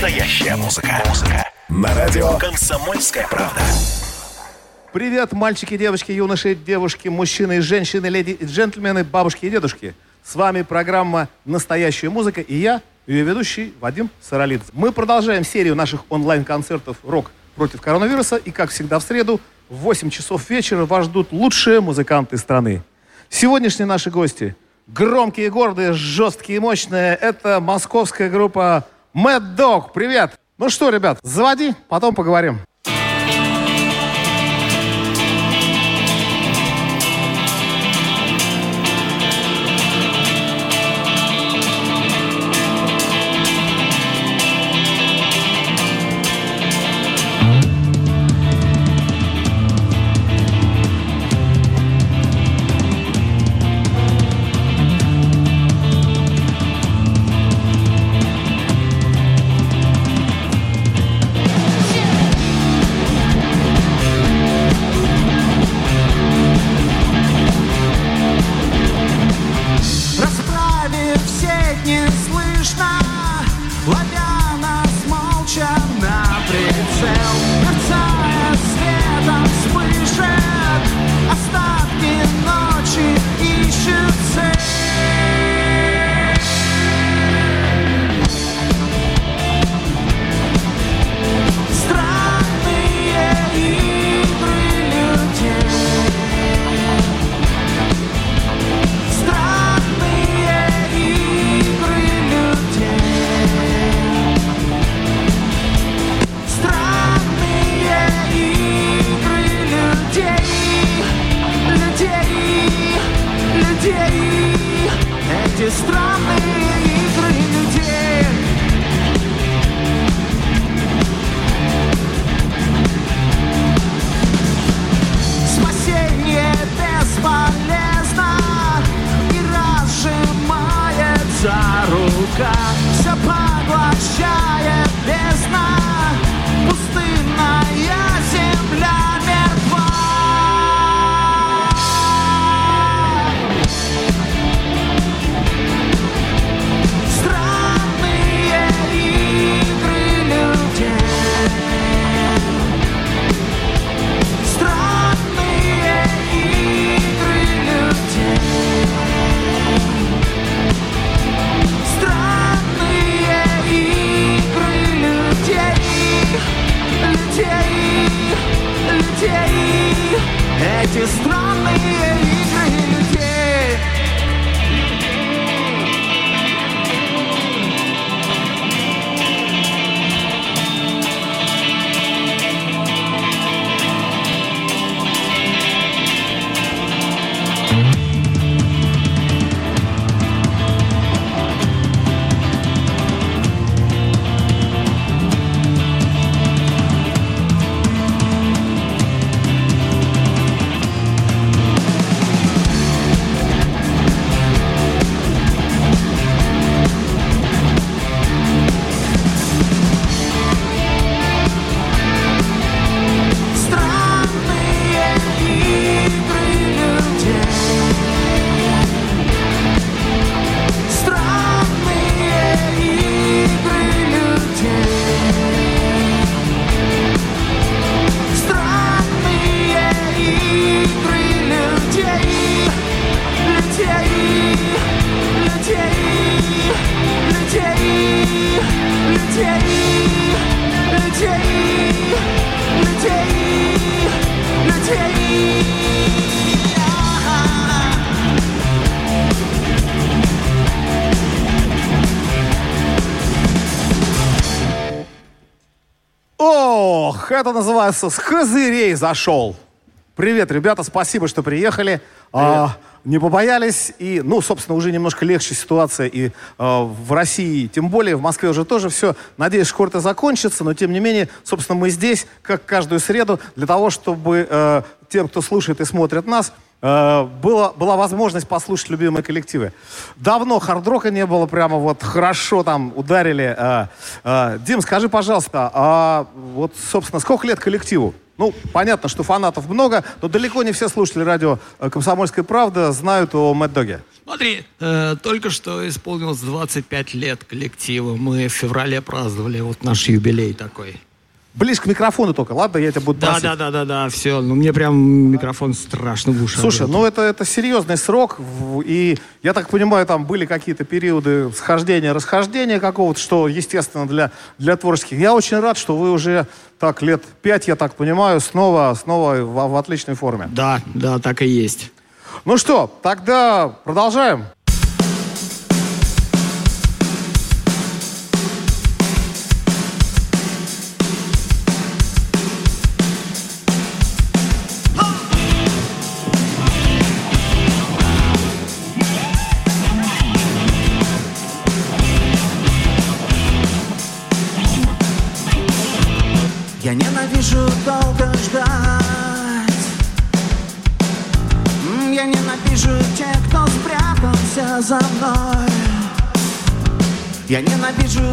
Настоящая музыка. Музыка. На радио «Комсомольская правда». Привет, мальчики, девочки, юноши, девушки, мужчины, женщины, леди и джентльмены, бабушки и дедушки. С вами программа «Настоящая музыка» и я, ее ведущий Вадим Саралидзе. Мы продолжаем серию наших онлайн-концертов «Рок против коронавируса». И, как всегда, в среду в 8 часов вечера вас ждут лучшие музыканты страны. Сегодняшние наши гости – громкие, гордые, жесткие и мощные. Это московская группа Mad Dog. Привет! Ну что, ребят, заводи, потом поговорим. Это называется «С козырей зашел». Привет, ребята, спасибо, что приехали. А, не побоялись. И, ну, собственно, уже немножко легче ситуация и а, в России, тем более в Москве уже тоже все. Надеюсь, скоро это закончится, но тем не менее, собственно, мы здесь, как каждую среду, для того, чтобы э, тем, кто слушает и смотрит нас, э, было, была возможность послушать любимые коллективы. Давно хардрока не было, прямо вот хорошо там ударили. Э, э, Дим, скажи, пожалуйста, а вот, собственно, сколько лет коллективу? Ну, понятно, что фанатов много, но далеко не все слушатели радио э, «Комсомольская правда» знают о Мэтт Доге. Смотри, э, только что исполнилось 25 лет коллектива. Мы в феврале праздновали вот наш юбилей такой. Ближе к микрофону только, ладно? Я тебя буду Да, просить. да, да, да, да, все. Ну, мне прям микрофон страшно в уши. Слушай, ну это, это серьезный срок, и я так понимаю, там были какие-то периоды схождения, расхождения какого-то, что, естественно, для, для творческих. Я очень рад, что вы уже так лет пять, я так понимаю, снова, снова в, в отличной форме. Да, да, так и есть. Ну что, тогда продолжаем. Я ненавижу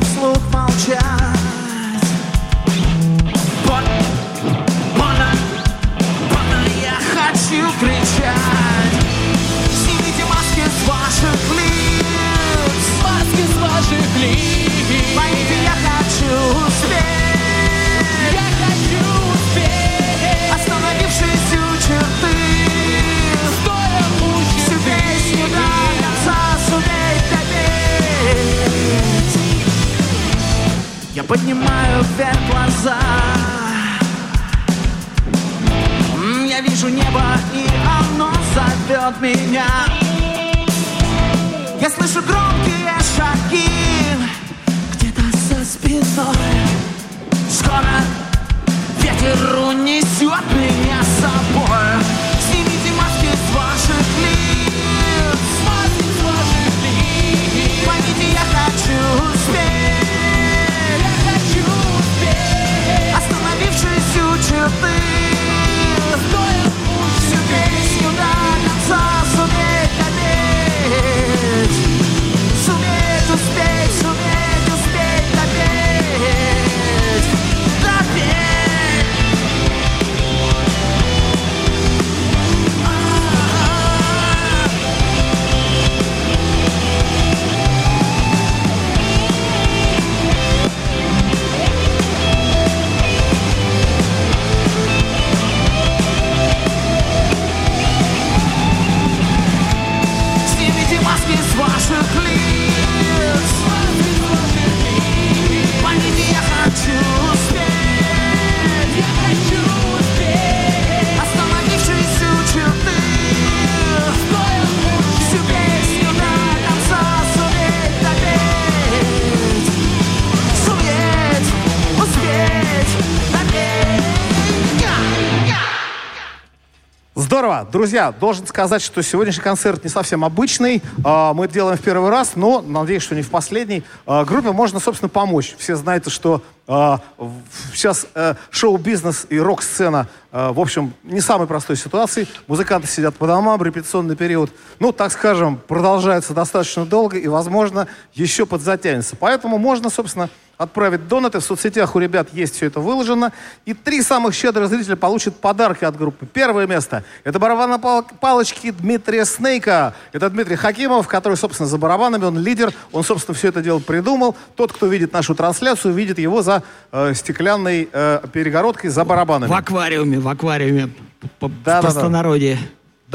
Друзья, должен сказать, что сегодняшний концерт не совсем обычный. А, Мы делаем в первый раз, но надеюсь, что не в последний. А, Группе можно, собственно, помочь. Все знаете, что а, сейчас э, шоу-бизнес и рок-сцена, в общем, не самой простой ситуации. Музыканты сидят по домам, репетиционный период, ну, так скажем, продолжается достаточно долго и, возможно, еще подзатянется. Поэтому можно, собственно, отправить донаты. В соцсетях у ребят есть все это выложено. И три самых щедрых зрителя получат подарки от группы. Первое место – это барабанные пал- палочки Дмитрия Снейка. Это Дмитрий Хакимов, который, собственно, за барабанами, он лидер. Он, собственно, все это дело придумал. Тот, кто видит нашу трансляцию, видит его за э, стеклянной э, перегородкой, за барабанами. В аквариуме, в аквариуме. По- В Да-да-да. простонародье. Да,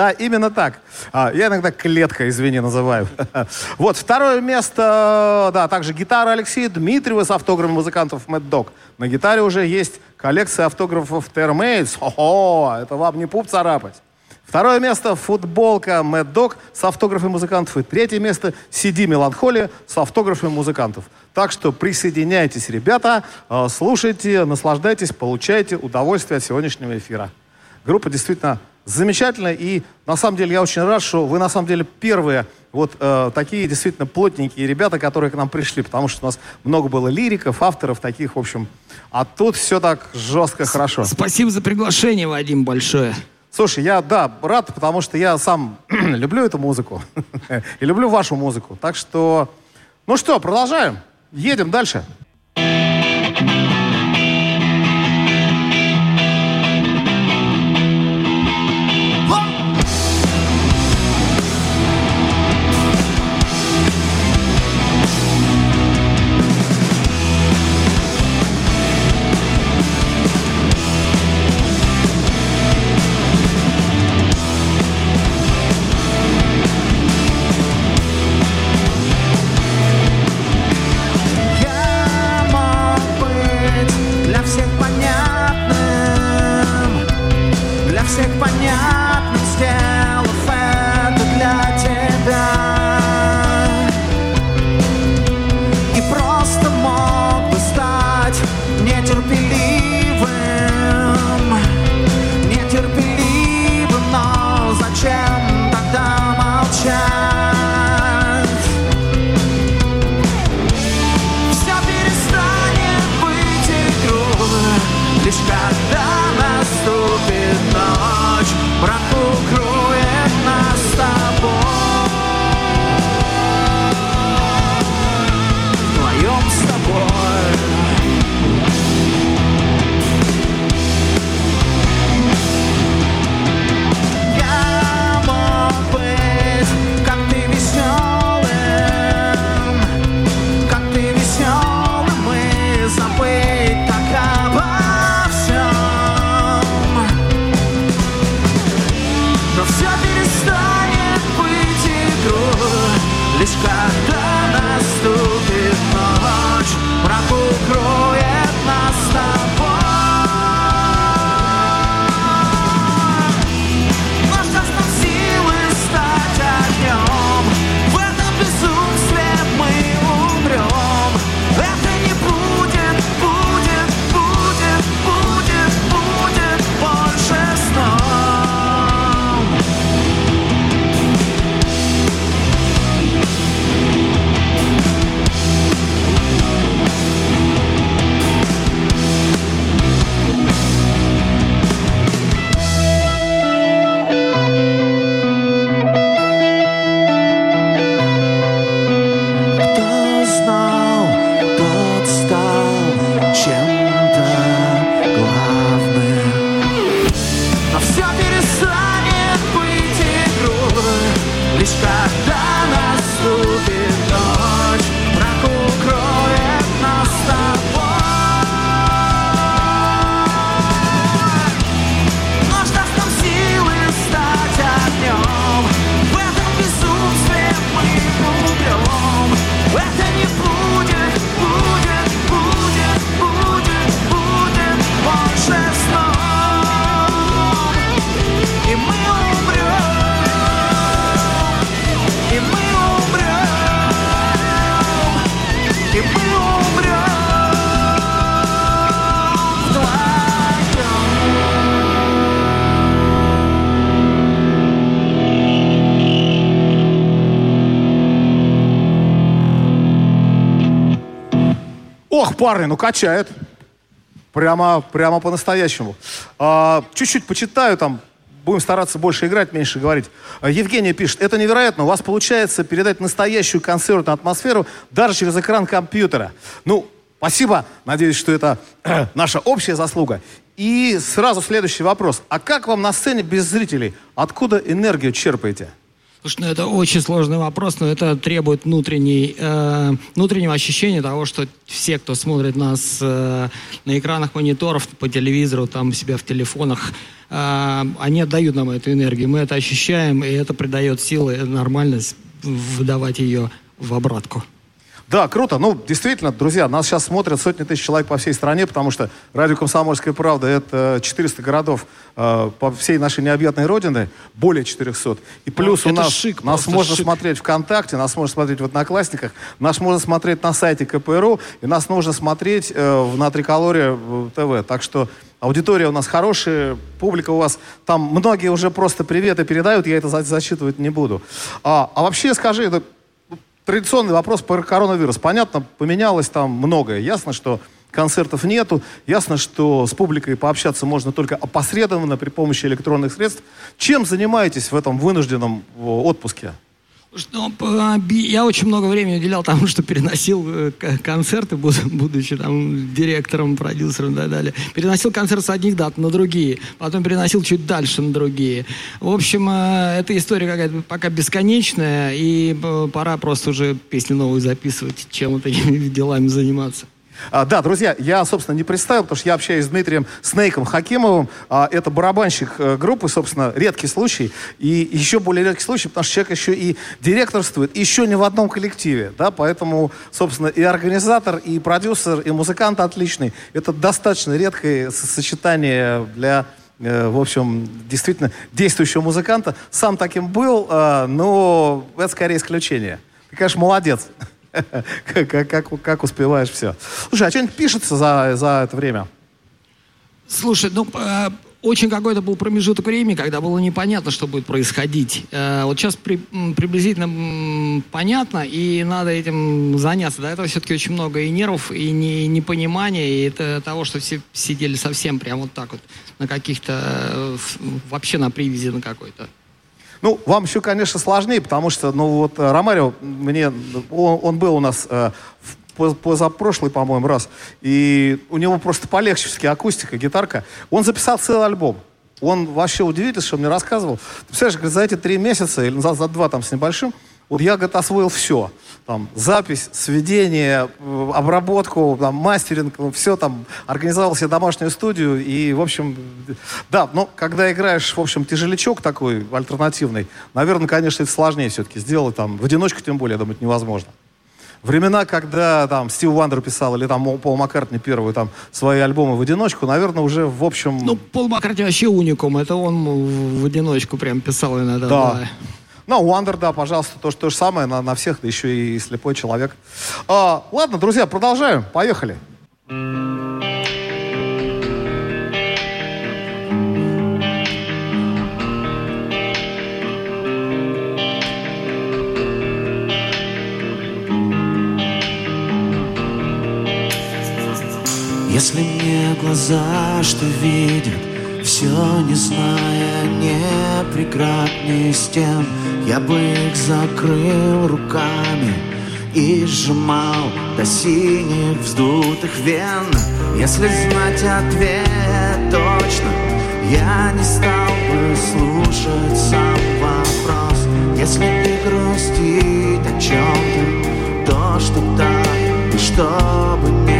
именно так. А, я иногда клетка, извини, называю. Вот, второе место, да, также гитара Алексея Дмитриева с автографом музыкантов Mad Dog. На гитаре уже есть коллекция автографов Termates. Хо-хо, это вам не пуп царапать. Второе место – футболка Mad Dog с автографами музыкантов. И третье место – CD Меланхолия с автографами музыкантов. Так что присоединяйтесь, ребята, э, слушайте, наслаждайтесь, получайте удовольствие от сегодняшнего эфира. Группа действительно замечательная, и на самом деле я очень рад, что вы на самом деле первые вот э, такие действительно плотненькие ребята, которые к нам пришли, потому что у нас много было лириков, авторов таких, в общем. А тут все так жестко, хорошо. Спасибо за приглашение, Вадим, большое. Слушай, я, да, рад, потому что я сам люблю эту музыку и люблю вашу музыку. Так что, ну что, продолжаем. Едем дальше. Парни, ну качает. Прямо, прямо по-настоящему. А, чуть-чуть почитаю там, будем стараться больше играть, меньше говорить. А, Евгения пишет, это невероятно, у вас получается передать настоящую концертную атмосферу даже через экран компьютера. Ну, спасибо, надеюсь, что это наша общая заслуга. И сразу следующий вопрос. А как вам на сцене без зрителей? Откуда энергию черпаете? Слушай, ну это очень сложный вопрос, но это требует внутренней, э, внутреннего ощущения того, что все, кто смотрит нас э, на экранах мониторов, по телевизору, там себя в телефонах, э, они отдают нам эту энергию. Мы это ощущаем, и это придает силы, нормальность выдавать ее в обратку. Да, круто. Ну, действительно, друзья, нас сейчас смотрят сотни тысяч человек по всей стране, потому что радио «Комсомольская правда» — это 400 городов э, по всей нашей необъятной родины, более 400. И плюс Ну, у нас, шик, нас можно шик. смотреть ВКонтакте, нас можно смотреть в Одноклассниках, нас можно смотреть на сайте КПРУ, и нас нужно смотреть э, в- на Триколоре в ТВ. Так что аудитория у нас хорошая, публика у вас, там многие уже просто приветы передают, я это за- зачитывать не буду. А, а вообще скажи, это традиционный вопрос про коронавирус. Понятно, поменялось там многое. Ясно, что концертов нету. Ясно, что с публикой пообщаться можно только опосредованно при помощи электронных средств. Чем занимаетесь в этом вынужденном отпуске? Я очень много времени уделял тому, что переносил э, концерты, буд- будучи там директором, продюсером и так далее. Переносил концерт с одних дат на другие, потом переносил чуть дальше на другие. В общем, э, эта история какая-то пока бесконечная, и э, пора просто уже песни новые записывать, чем вот такими делами заниматься. А, да, друзья, я, собственно, не представил, потому что я общаюсь с Дмитрием Снейком Хакимовым. А, это барабанщик э, группы, собственно, редкий случай. И еще более редкий случай, потому что человек еще и директорствует, еще не в одном коллективе. Да, поэтому, собственно, и организатор, и продюсер, и музыкант отличный. Это достаточно редкое сочетание для э, в общем, действительно действующего музыканта. Сам таким был, э, но это скорее исключение. Ты, конечно, молодец. Как, как- как- успеваешь все. Слушай, а что-нибудь пишется за, за это время? Слушай, ну, э, очень какой-то был промежуток времени, когда было непонятно, что будет происходить. Э, вот сейчас при- приблизительно понятно, и надо этим заняться. До этого все-таки очень много и нервов, и не- непонимания, и это того, что все сидели совсем прям вот так вот на каких-то, э, вообще на привязи на какой-то. Ну, вам еще, конечно, сложнее, потому что, ну, вот э, Ромарио, мне, он, он был у нас э, в поз- позапрошлый, по-моему, раз, и у него просто полегче все-таки акустика, гитарка. Он записал целый альбом. Он вообще удивительно, что мне рассказывал. Ты представляешь, говорит, за эти три месяца, или за, за два там с небольшим, вот я, говорит, освоил все. Там, запись, сведение, э, обработку, там, мастеринг, все там, организовал себе домашнюю студию. И, в общем, да, но когда играешь, в общем, тяжелячок такой альтернативный, наверное, конечно, это сложнее все-таки сделать там, в одиночку тем более, я думаю, это невозможно. Времена, когда там Стив Вандер писал, или там Пол Маккартни первые там свои альбомы в одиночку, наверное, уже, в общем... Ну, Пол Маккартни вообще уникум. Это он в в одиночку прям писал иногда. Да. да. Ну, Уандер, да, пожалуйста, то, то же самое на, на всех, да еще и слепой человек. А, ладно, друзья, продолжаем. Поехали. Если мне глаза, что видят, все не зная не преград, ни стен, я бы их закрыл руками и сжимал до синих вздутых вен. Если знать ответ точно, я не стал бы слушать сам вопрос. Если не грустить о чем-то, то что так, и чтобы не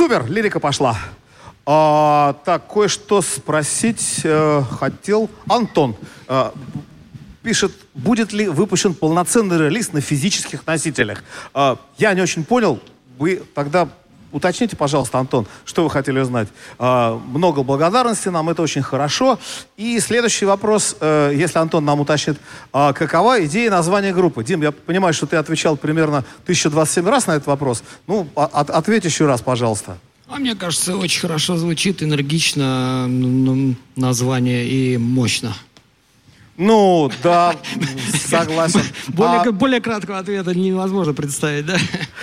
Супер, лирика пошла. А, так, кое-что спросить э, хотел Антон. Э, пишет, будет ли выпущен полноценный релиз на физических носителях. Э, я не очень понял. Вы тогда уточните, пожалуйста, Антон, что вы хотели узнать. Э, много благодарности, нам это очень хорошо. И следующий вопрос, э, если Антон нам уточнит, э, какова идея названия группы? Дим, я понимаю, что ты отвечал примерно 1027 раз на этот вопрос. Ну, а, от, ответь еще раз, пожалуйста. А мне кажется, очень хорошо звучит, энергично название и мощно. Ну, да, согласен. Более, а... более краткого ответа невозможно представить, да?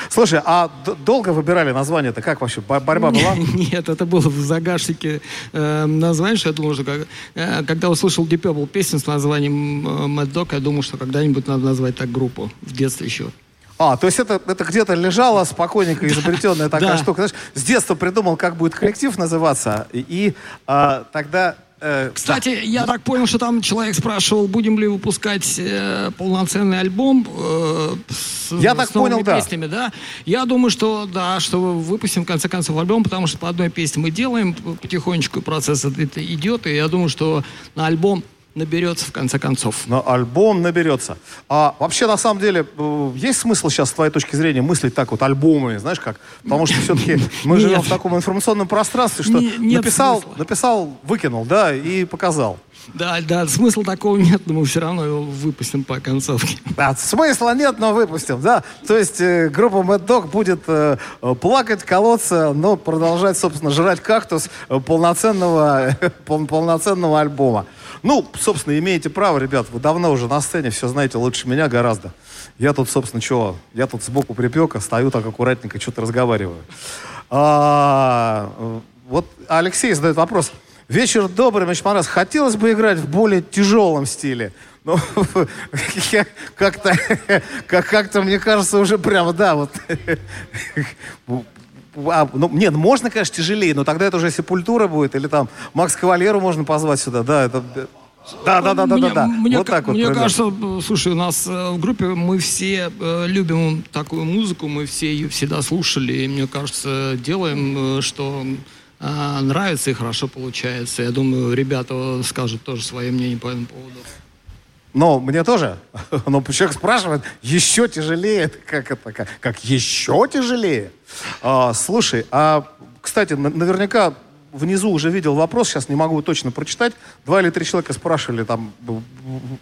Слушай, а долго выбирали название-то? Как вообще? Борьба была? Нет, это было в загашнике э, название, что я думал, что как, э, когда услышал Deep Purple песню с названием э, Mad Dog, я думал, что когда-нибудь надо назвать так группу в детстве еще. А, то есть это, это где-то лежало спокойненько изобретенная такая штука. Знаешь, с детства придумал, как будет коллектив называться, и, и а, тогда Э, Кстати, да. я так понял, что там человек спрашивал, будем ли выпускать э, полноценный альбом э, с, я с так понял, песнями, да. да. Я думаю, что да, что выпустим в конце концов альбом, потому что по одной песне мы делаем потихонечку процесс это идет, и я думаю, что на альбом наберется в конце концов. На альбом наберется. А вообще, на самом деле, э, есть смысл сейчас, с твоей точки зрения, мыслить так вот альбомами, знаешь как? Потому что все-таки мы живем в таком информационном пространстве, что написал, написал, выкинул, да, и показал. Да, да, смысла такого нет, но мы все равно его выпустим по концовке. Да, смысла нет, но выпустим, да. То есть э, группа Mad Dog будет э, плакать, колоться, но продолжать, собственно, жрать кактус э, полноценного, пол, полноценного альбома. Ну, собственно, имеете право, ребят, вы давно уже на сцене, все знаете лучше меня гораздо. Я тут, собственно, чего? Я тут сбоку припека, стою так аккуратненько, что-то разговариваю. А, вот Алексей задает вопрос. Вечер добрый, очень понравился. Хотелось бы играть в более тяжелом стиле. Ну, как-то, как-то, мне кажется, уже прямо, да, вот а, ну, нет, можно, конечно, тяжелее, но тогда это уже сепультура будет, или там Макс Кавалеру можно позвать сюда, да, это... Да, да, да, да, да, да. Мне, вот так вот. Мне кажется, слушай, у нас э, в группе мы все э, любим такую музыку, мы все ее всегда слушали, и мне кажется, делаем, э, что нравится и хорошо получается. Я думаю, ребята скажут тоже свое мнение по этому поводу. Но мне тоже. Но человек спрашивает, еще тяжелее? Как это? Как, как еще тяжелее? А, слушай, а, кстати, наверняка внизу уже видел вопрос, сейчас не могу точно прочитать. Два или три человека спрашивали там,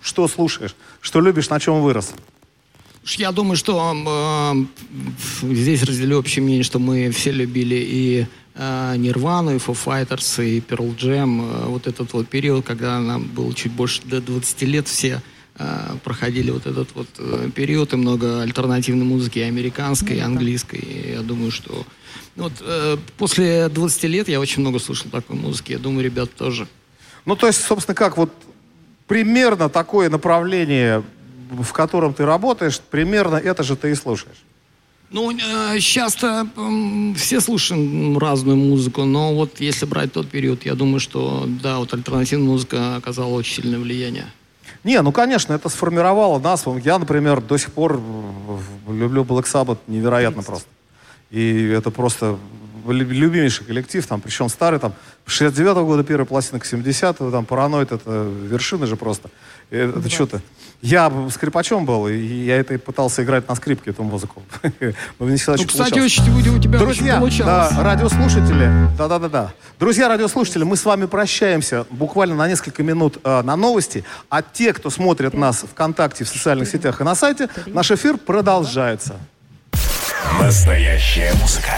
что слушаешь, что любишь, на чем вырос. Я думаю, что э, здесь разделю общее мнение, что мы все любили и Нирвану, и Foo Fighters, и Pearl Jam. Э, вот этот вот период, когда нам было чуть больше до 20 лет, все э, проходили вот этот вот э, период, и много альтернативной музыки, и американской, и английской. И я думаю, что вот, э, после 20 лет я очень много слушал такой музыки. Я думаю, ребят тоже. Ну, то есть, собственно, как вот примерно такое направление, в котором ты работаешь, примерно это же ты и слушаешь. Ну, сейчас-то э, все слушаем разную музыку, но вот если брать тот период, я думаю, что, да, вот альтернативная музыка оказала очень сильное влияние. Не, ну, конечно, это сформировало нас. Я, например, до сих пор люблю Black Sabbath невероятно просто. И это просто любимейший коллектив, там, причем старый, там, 69-го года первая пластинка, 70-го, там, Параноид, это вершина же просто. Это да. что-то... Я скрипачом был, и я это пытался играть на скрипке, эту музыку. Но не всегда ну, кстати, очень, у тебя Друзья, очень да, радиослушатели, да-да-да-да. Друзья, радиослушатели, мы с вами прощаемся буквально на несколько минут э, на новости. А те, кто смотрит нас ВКонтакте, в социальных сетях и на сайте, наш эфир продолжается. Настоящая музыка.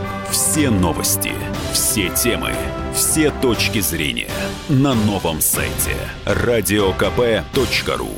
все новости, все темы, все точки зрения на новом сайте радиокп.ру.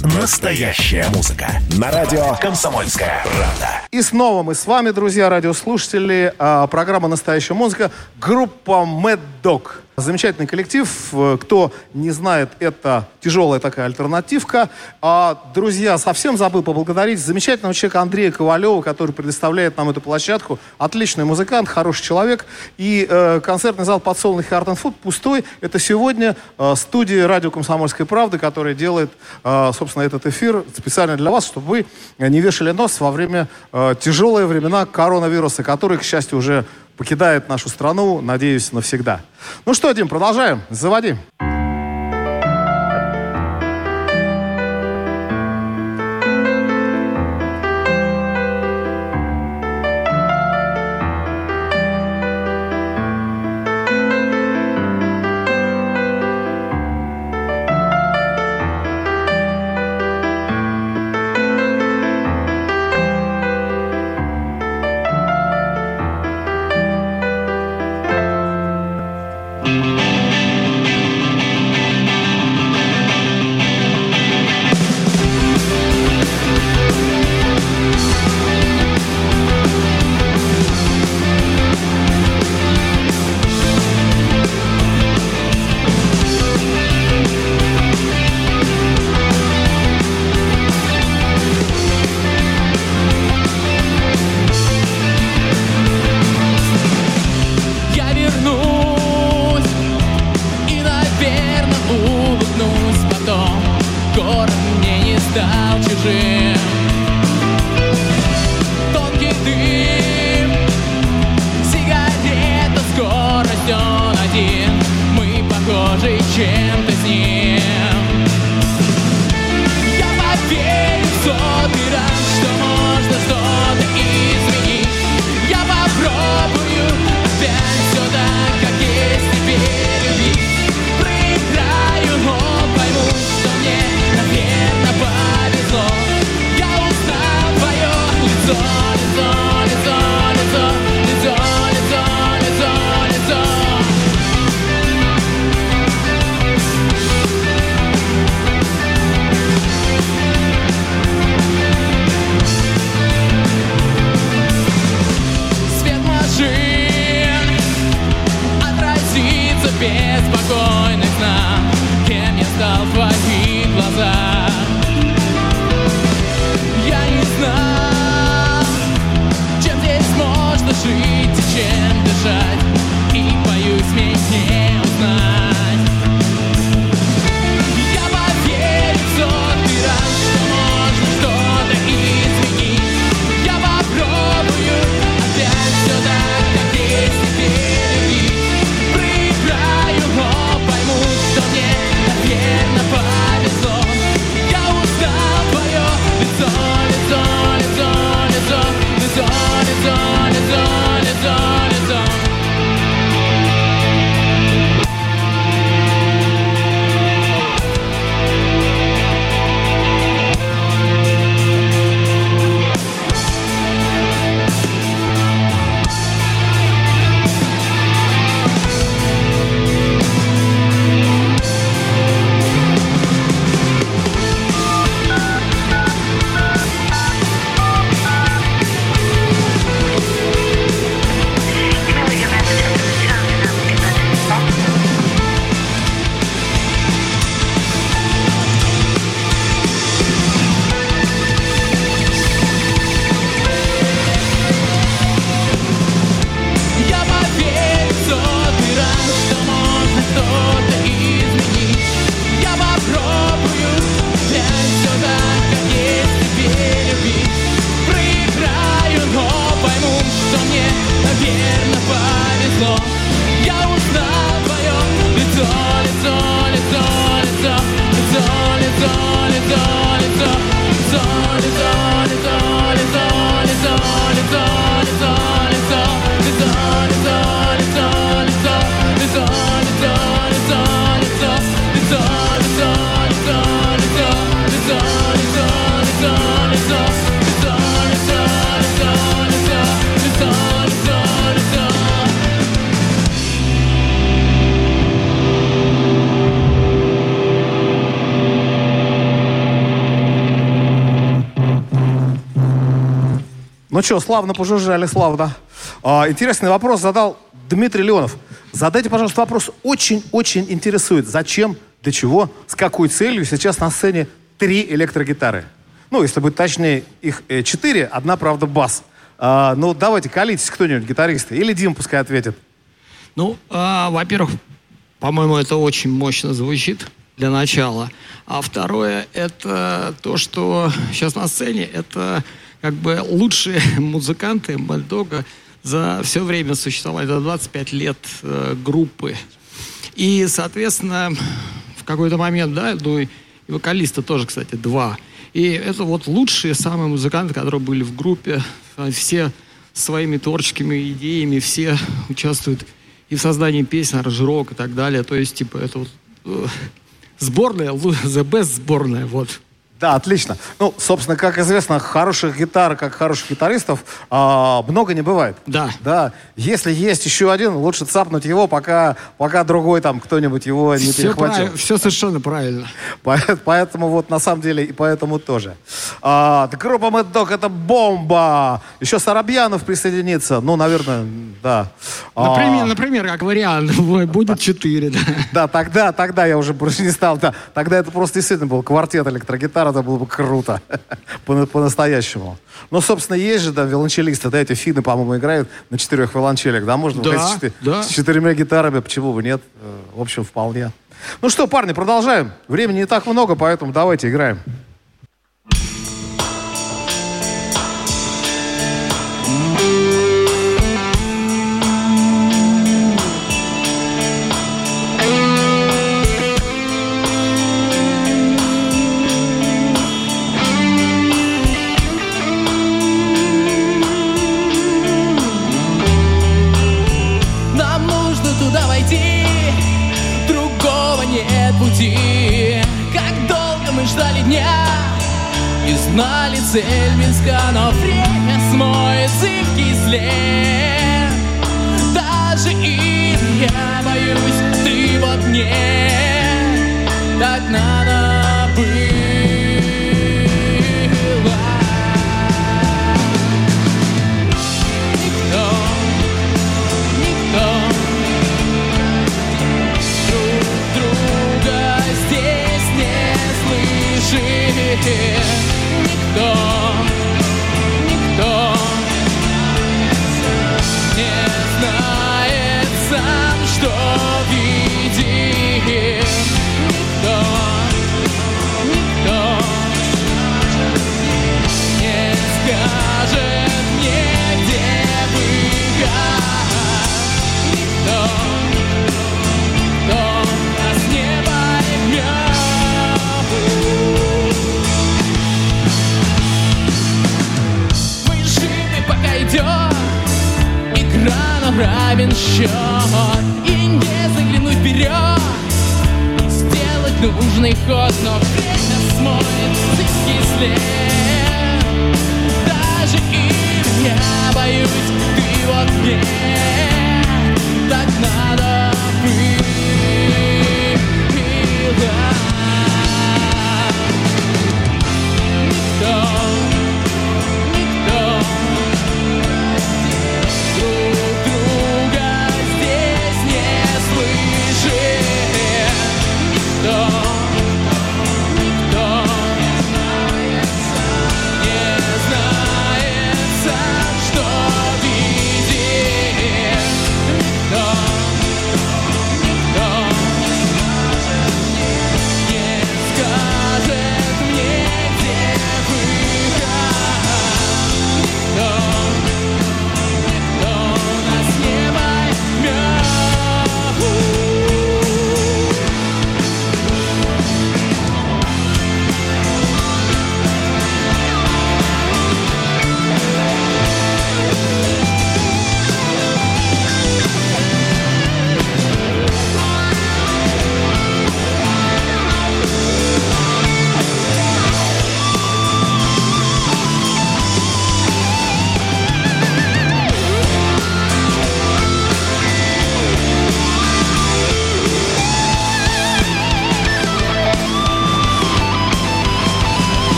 Настоящая музыка. На радио «Комсомольская правда». И снова мы с вами, друзья, радиослушатели. А, программа «Настоящая музыка». Группа Mad Dog. Замечательный коллектив. Э, кто не знает, это тяжелая такая альтернативка. А, друзья, совсем забыл поблагодарить замечательного человека Андрея Ковалева, который предоставляет нам эту площадку. Отличный музыкант, хороший человек. И э, концертный зал «Подсолнухи Art and Food» пустой. Это сегодня э, студия радио «Комсомольской правды», которая делает, э, собственно, этот эфир специально для вас, чтобы вы не вешали нос во время э, тяжелые времена коронавируса, который, к счастью, уже покидает нашу страну, надеюсь, навсегда. Ну что, Дим, продолжаем. Заводи. Ну что, славно пожужжали, славно. А, интересный вопрос задал Дмитрий Леонов. Задайте, пожалуйста, вопрос. Очень-очень интересует. Зачем, для чего, с какой целью сейчас на сцене три электрогитары? Ну, если быть точнее, их э, четыре, одна, правда, бас. А, ну, давайте, колитесь кто-нибудь, гитаристы. Или Дим пускай ответит. Ну, а, во-первых, по-моему, это очень мощно звучит для начала. А второе, это то, что сейчас на сцене, это как бы лучшие музыканты Мальдога за все время существования, за 25 лет э, группы. И, соответственно, в какой-то момент, да, ну и вокалиста тоже, кстати, два. И это вот лучшие самые музыканты, которые были в группе. Все своими творческими идеями, все участвуют и в создании песен, аранжировок и так далее. То есть, типа, это вот э, сборная, the best сборная, вот. Да, отлично. Ну, собственно, как известно, хороших гитар, как хороших гитаристов, а, много не бывает. Да. Да. Если есть еще один, лучше цапнуть его, пока, пока другой там кто-нибудь его не все перехватил. Прав... Все совершенно правильно. Поэтому вот на самом деле и поэтому тоже. А, группа Mad Dog это бомба. Еще Сарабьянов присоединится. Ну, наверное, да. Например, а... например как вариант, будет четыре. Да. да, тогда, тогда я уже больше не стал. Да, тогда это просто действительно был квартет электрогитар это было бы круто. По-настоящему. Ну, собственно, есть же, да, виолончелисты, да, эти финны, по-моему, играют на четырех виолончелях, да, можно да, с, четы- да. с четырьмя гитарами, почему бы нет? Э, в общем, вполне. Ну что, парни, продолжаем. Времени не так много, поэтому давайте играем. Цель близка, но время смоет зыбкий след. Даже и я боюсь, ты вот мне Так надо быть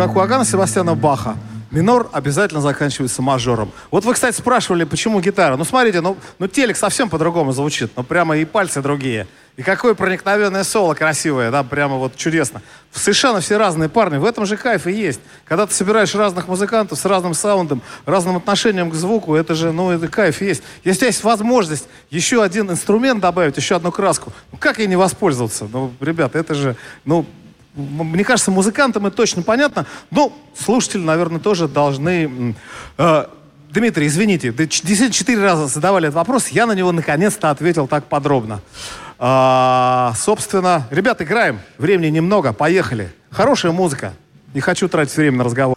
Как у Агана Себастьяна Баха. Минор обязательно заканчивается мажором. Вот вы, кстати, спрашивали, почему гитара. Ну, смотрите, ну, ну телек совсем по-другому звучит. Ну, прямо и пальцы другие. И какое проникновенное соло красивое, да, прямо вот чудесно. Совершенно все разные парни. В этом же кайф и есть. Когда ты собираешь разных музыкантов с разным саундом, разным отношением к звуку, это же, ну, это кайф есть. Если есть возможность еще один инструмент добавить, еще одну краску, ну, как ей не воспользоваться? Ну, ребята, это же, ну, мне кажется, музыкантам это точно понятно. Но слушатели, наверное, тоже должны... Э, Дмитрий, извините, действительно четыре раза задавали этот вопрос, я на него наконец-то ответил так подробно. А, собственно, ребят, играем. Времени немного, поехали. Хорошая музыка. Не хочу тратить время на разговор.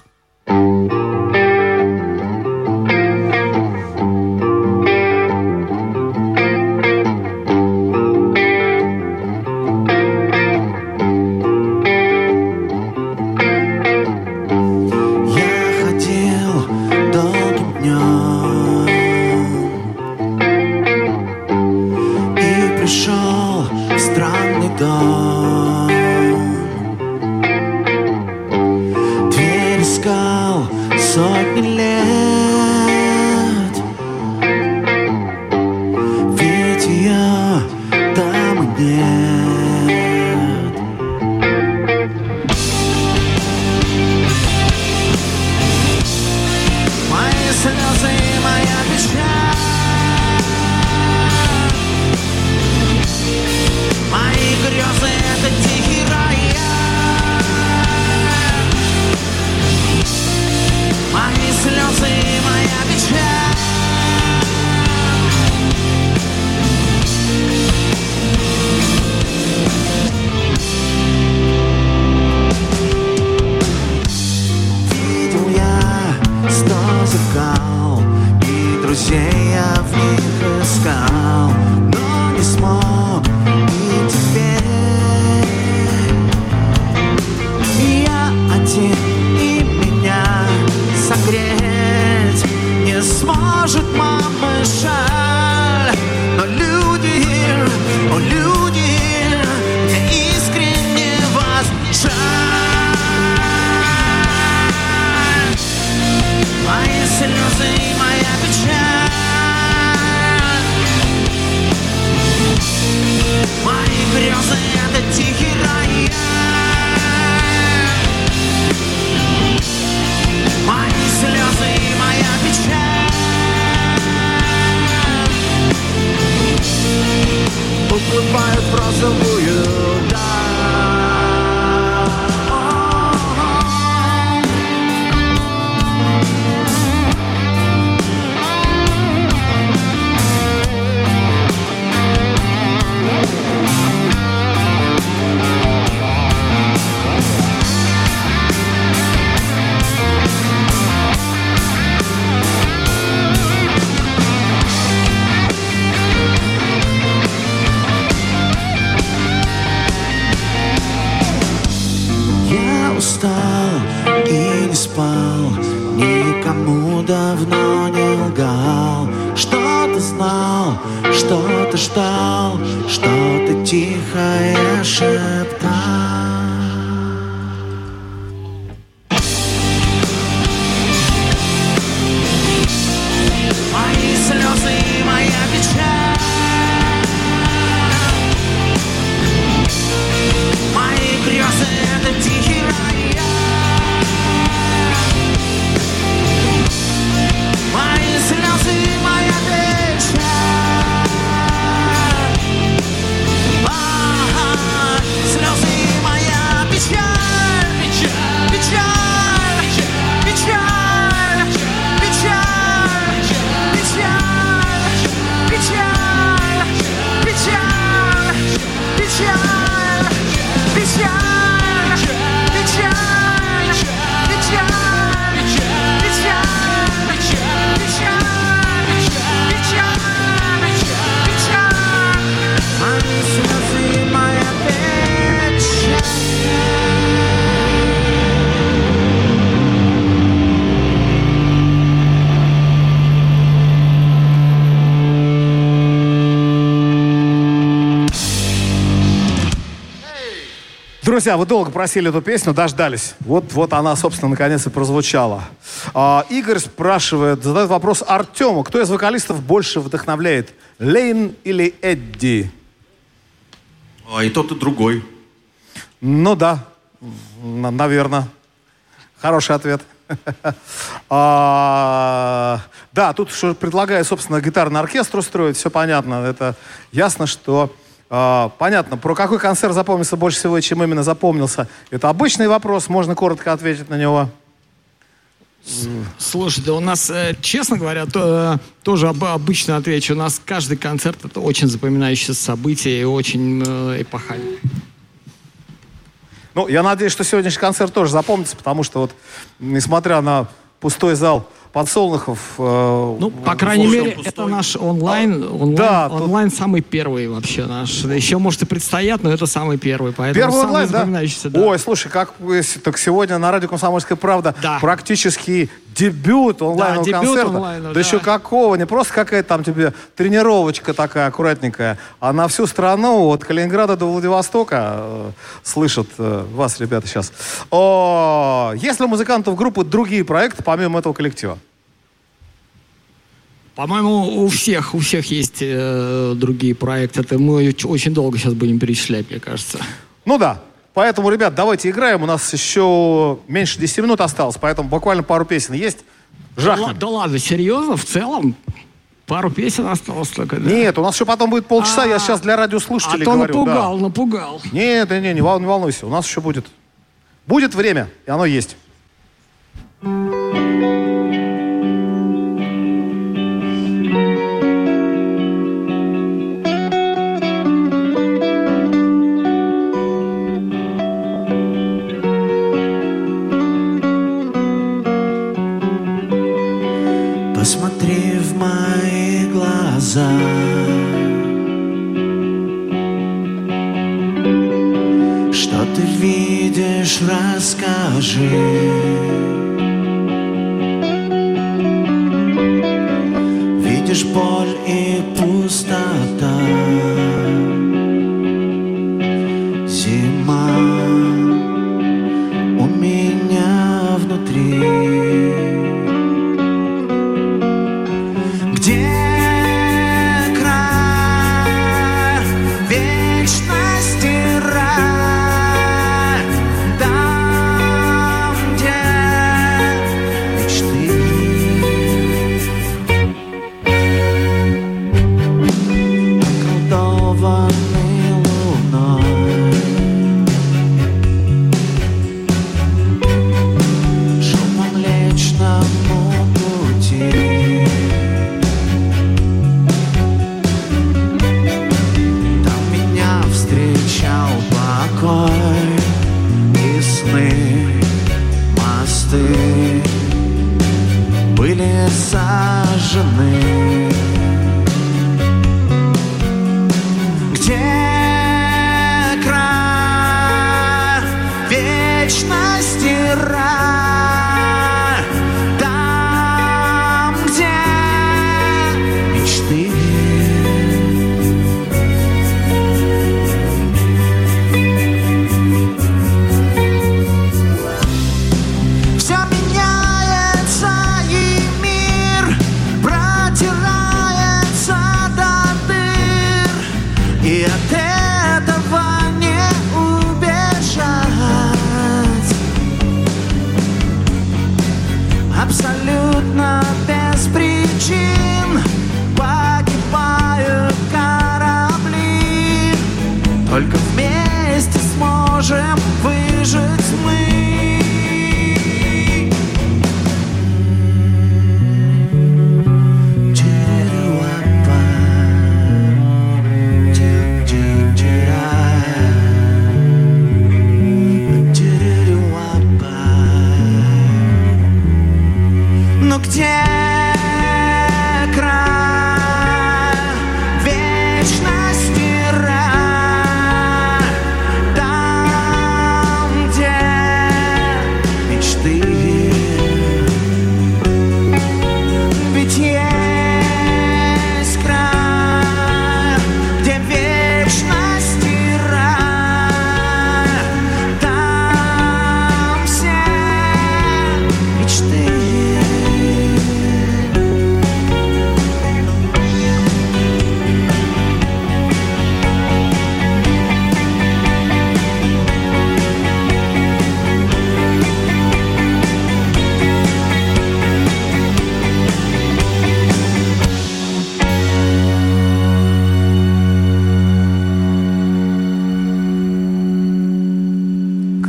спал, никому давно не лгал. что-то знал, что-то ждал, что-то тихо шептал. Друзья, вы долго просили эту песню, дождались. Вот, вот она, собственно, наконец и прозвучала. А, Игорь спрашивает, задает вопрос Артему. Кто из вокалистов больше вдохновляет? Лейн или Эдди? А и тот, и другой. Ну да, наверное. Хороший ответ. А, да, тут что предлагаю, собственно, гитарный оркестр устроить, все понятно. Это ясно, что а, понятно, про какой концерт запомнился больше всего и чем именно запомнился. Это обычный вопрос, можно коротко ответить на него. Слушай, да у нас, э, честно говоря, то, э, тоже об, обычно отвечу. У нас каждый концерт это очень запоминающееся событие и очень э, эпохальное. Ну, я надеюсь, что сегодняшний концерт тоже запомнится, потому что вот, несмотря на пустой зал подсолнухов... Э, ну, по крайней мере, пустой. это наш онлайн, онлайн, да, онлайн тут... самый первый вообще наш. Еще, может, и предстоят, но это самый первый. Поэтому первый онлайн, да? да? Ой, слушай, как так сегодня на радио «Комсомольская правда» да. практически дебют онлайнового да, концерта. Онлайн, да, да еще какого, не просто какая-то там тебе тренировочка такая аккуратненькая, а на всю страну, от Калининграда до Владивостока, э, слышат э, вас, ребята, сейчас. О, есть ли у музыкантов группы другие проекты, помимо этого коллектива? По-моему, у всех, у всех есть э, другие проекты. Это мы очень долго сейчас будем перечислять, мне кажется. Ну да. Поэтому, ребят, давайте играем. У нас еще меньше 10 минут осталось, поэтому буквально пару песен есть. Жахнем. Да, да ладно, серьезно? В целом? Пару песен осталось только, да? Нет, у нас еще потом будет полчаса, я сейчас для радиослушателей а то говорю. напугал, да. напугал. Нет, нет, не, не волнуйся, у нас еще будет. Будет время, и оно есть. 是。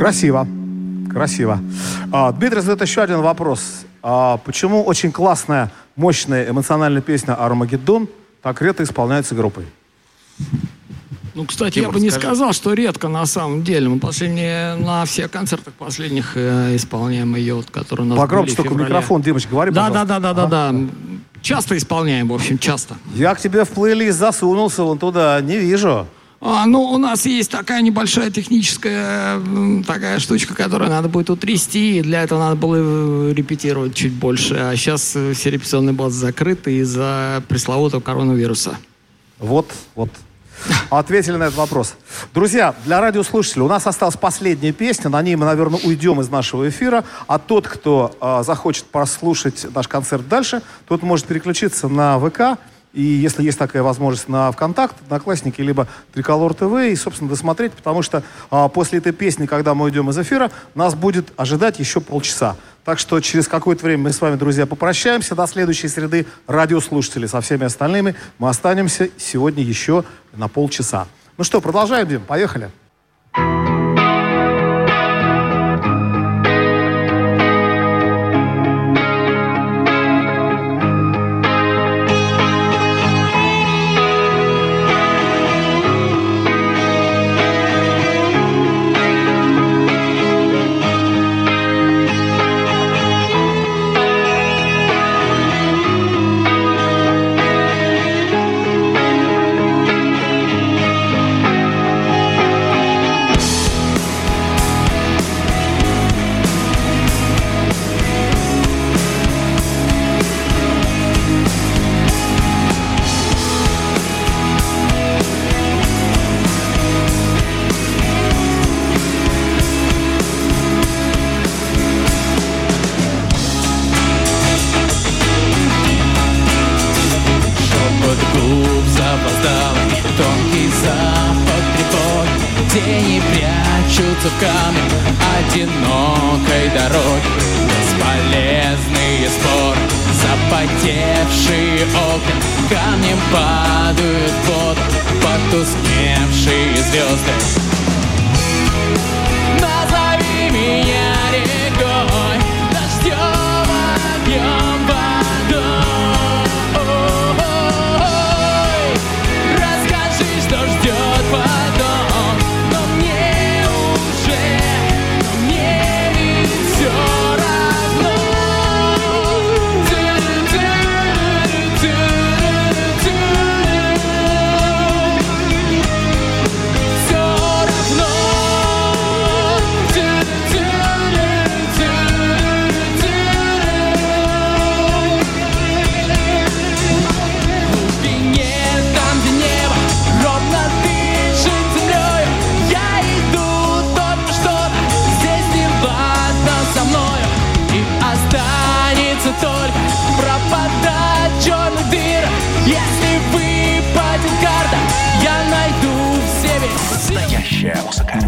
Красиво. Красиво. А, Дмитрий задает еще один вопрос. А, почему очень классная, мощная, эмоциональная песня «Армагеддон» так редко исполняется группой? Ну, кстати, я бы не сказал, что редко на самом деле. Мы последние, на всех концертах последних э, исполняем ее, вот, которые у нас Погромче только микрофон, Димочка, говори, Да, пожалуйста. да, да, да, да, да. Часто исполняем, в общем, часто. Я к тебе в плейлист засунулся вон туда, не вижу. А, ну, у нас есть такая небольшая техническая такая штучка, которую надо будет утрясти, и для этого надо было э, репетировать чуть больше. А сейчас э, все репетиционные базы закрыты из-за пресловутого коронавируса. Вот, вот. Ответили на этот вопрос. Друзья, для радиослушателей у нас осталась последняя песня. На ней мы, наверное, уйдем из нашего эфира. А тот, кто э, захочет послушать наш концерт дальше, тот может переключиться на ВК. И если есть такая возможность на ВКонтакт, Одноклассники, либо Триколор ТВ, и, собственно, досмотреть, потому что а, после этой песни, когда мы уйдем из эфира, нас будет ожидать еще полчаса. Так что через какое-то время мы с вами, друзья, попрощаемся. До следующей среды радиослушатели со всеми остальными. Мы останемся сегодня еще на полчаса. Ну что, продолжаем, Дим? Поехали. Камне Одинокой дороги Бесполезные споры Запотевшие окна Камнем падают воду Потускневшие звезды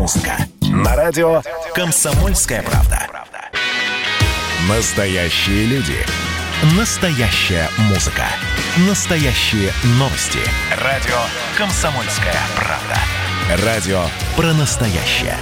музыка. На радио «Комсомольская правда». Настоящие люди. Настоящая музыка. Настоящие новости. Радио «Комсомольская правда». Радио про настоящее.